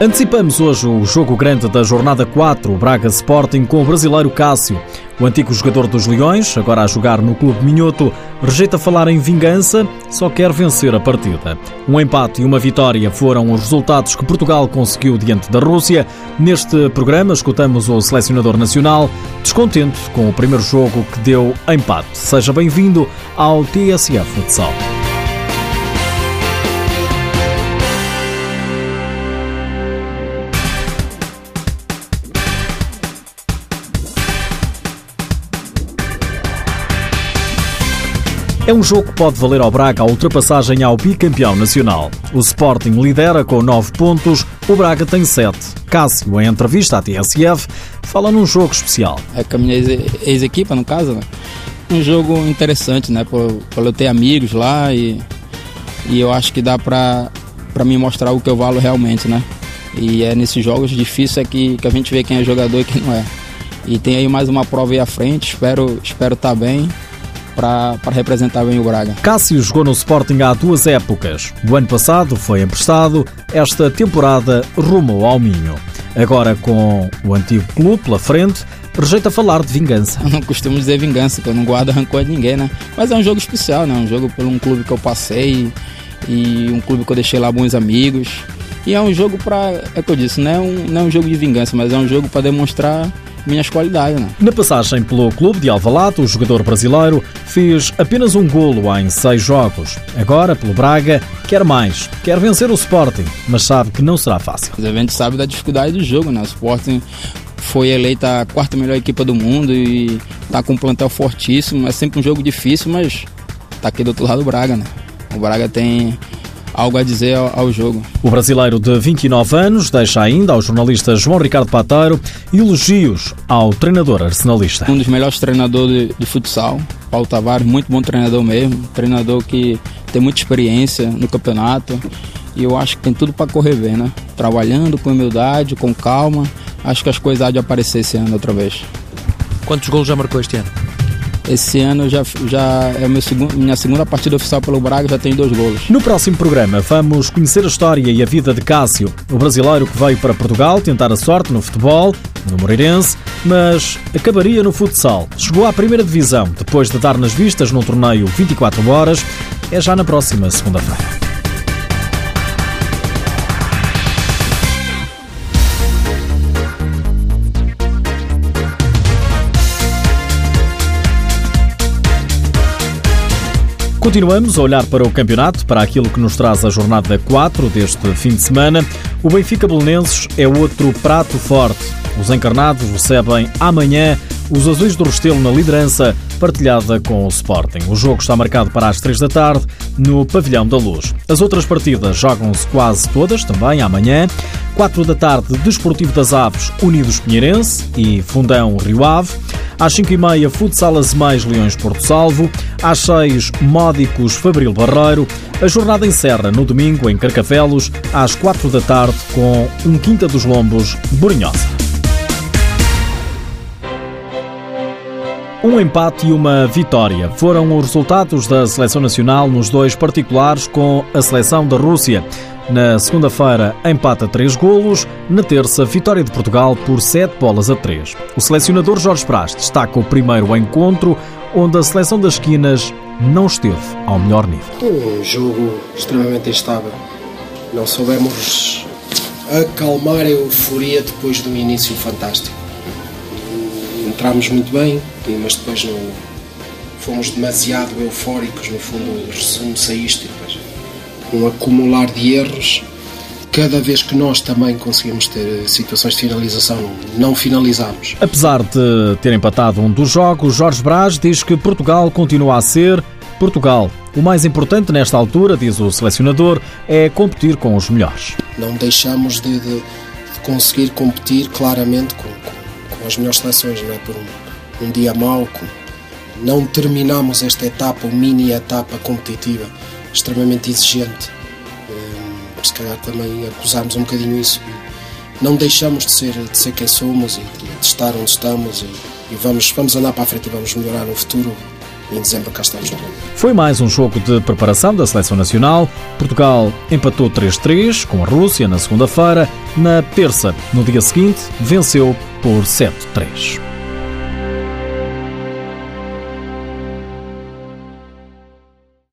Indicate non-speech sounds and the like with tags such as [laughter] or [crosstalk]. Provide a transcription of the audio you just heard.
Antecipamos hoje o jogo grande da jornada 4, o Braga Sporting com o brasileiro Cássio. O antigo jogador dos Leões, agora a jogar no Clube Minhoto, rejeita falar em vingança, só quer vencer a partida. Um empate e uma vitória foram os resultados que Portugal conseguiu diante da Rússia. Neste programa escutamos o selecionador nacional, descontente com o primeiro jogo que deu empate. Seja bem-vindo ao TSF Futsal. É um jogo que pode valer ao Braga a ultrapassagem ao bicampeão nacional. O Sporting lidera com 9 pontos, o Braga tem 7. Cássio, em entrevista à TSF, fala num jogo especial. É com a minha ex-equipa, no caso, né? um jogo interessante, né? Por, por eu ter amigos lá e, e eu acho que dá pra me mostrar o que eu valo realmente, né? E é nesses jogos difíceis é que, que a gente vê quem é jogador e quem não é. E tem aí mais uma prova aí à frente, espero estar espero tá bem para, representar bem o Braga. Cássio jogou no Sporting há duas épocas. O ano passado foi emprestado, esta temporada rumou ao Minho. Agora com o antigo clube pela frente, rejeita falar de vingança. [laughs] Eu não costumo dizer vingança, que eu não guardo rancor de ninguém, né? Mas é um jogo especial, né? Um jogo por um clube que eu passei e um clube que eu deixei lá bons amigos. E é um jogo para, é que eu disse, não é um, não é um jogo de vingança, mas é um jogo para demonstrar minhas qualidades. Né? Na passagem pelo clube de Alvalade, o jogador brasileiro fez apenas um golo em seis jogos. Agora, pelo Braga, quer mais, quer vencer o Sporting, mas sabe que não será fácil. A gente sabe da dificuldade do jogo, né? O Sporting foi eleita a quarta melhor equipa do mundo e está com um plantel fortíssimo. É sempre um jogo difícil, mas tá aqui do outro lado o Braga, né? O Braga tem algo a dizer ao, ao, jogo. O brasileiro de 29 anos deixa ainda ao jornalista João Ricardo Pateiro elogios ao treinador arsenalista. Um dos melhores treinadores de, de futsal, Paulo Tavares, muito bom treinador mesmo, treinador que tem muita experiência no campeonato e eu acho que tem tudo para correr bem, né? Trabalhando com humildade, com calma, acho que as coisas há de aparecer esse ano outra vez. Quantos gols já marcou este ano? Esse ano já, já é meu segundo, minha segunda partida oficial pelo Braga, já tenho dois golos. No próximo programa vamos conhecer a história e a vida de Cássio, o brasileiro que veio para Portugal tentar a sorte no futebol, no Moreirense, mas acabaria no futsal. Chegou à primeira divisão depois de dar nas vistas num torneio 24 horas. É já na próxima segunda-feira. Continuamos a olhar para o campeonato, para aquilo que nos traz a jornada 4 deste fim de semana. O Benfica Belenenses é outro prato forte. Os encarnados recebem amanhã os Azuis do Restelo na liderança, partilhada com o Sporting. O jogo está marcado para as 3 da tarde no Pavilhão da Luz. As outras partidas jogam-se quase todas, também amanhã. 4 da tarde, Desportivo das Aves, Unidos Pinheirense e Fundão Rio Ave. Às 5h30, Futsal Mais Leões Porto Salvo. Às 6, Módicos Fabril Barreiro. A jornada encerra no domingo em Carcavelos, às 4 da tarde, com um Quinta dos Lombos Borinhosa. Um empate e uma vitória foram os resultados da seleção nacional nos dois particulares com a seleção da Rússia. Na segunda-feira, empate a três golos. Na terça, vitória de Portugal por sete bolas a três. O selecionador Jorge Brás destaca o primeiro encontro, onde a seleção das esquinas não esteve ao melhor nível. Um jogo extremamente instável. Não soubemos acalmar a euforia depois de um início fantástico. Entramos muito bem, mas depois não fomos demasiado eufóricos. No fundo, o resumo saíste e depois um acumular de erros. Cada vez que nós também conseguimos ter situações de finalização, não finalizamos. Apesar de ter empatado um dos jogos, Jorge Braz diz que Portugal continua a ser Portugal. O mais importante nesta altura, diz o selecionador, é competir com os melhores. Não deixamos de, de, de conseguir competir claramente com, com, com, as melhores seleções, não é? Por um, um dia mau, com, não terminamos esta etapa, ou mini etapa competitiva extremamente exigente. Um, se calhar também acusarmos um bocadinho isso. Não deixamos de ser, de ser quem somos e de, estar onde estamos e, e, vamos, vamos andar para a frente e vamos melhorar no futuro. em dezembro cá estamos. Foi mais um jogo de preparação da Seleção Nacional. Portugal empatou 3-3 com a Rússia na segunda-feira. Na terça, no dia seguinte, venceu por 7-3.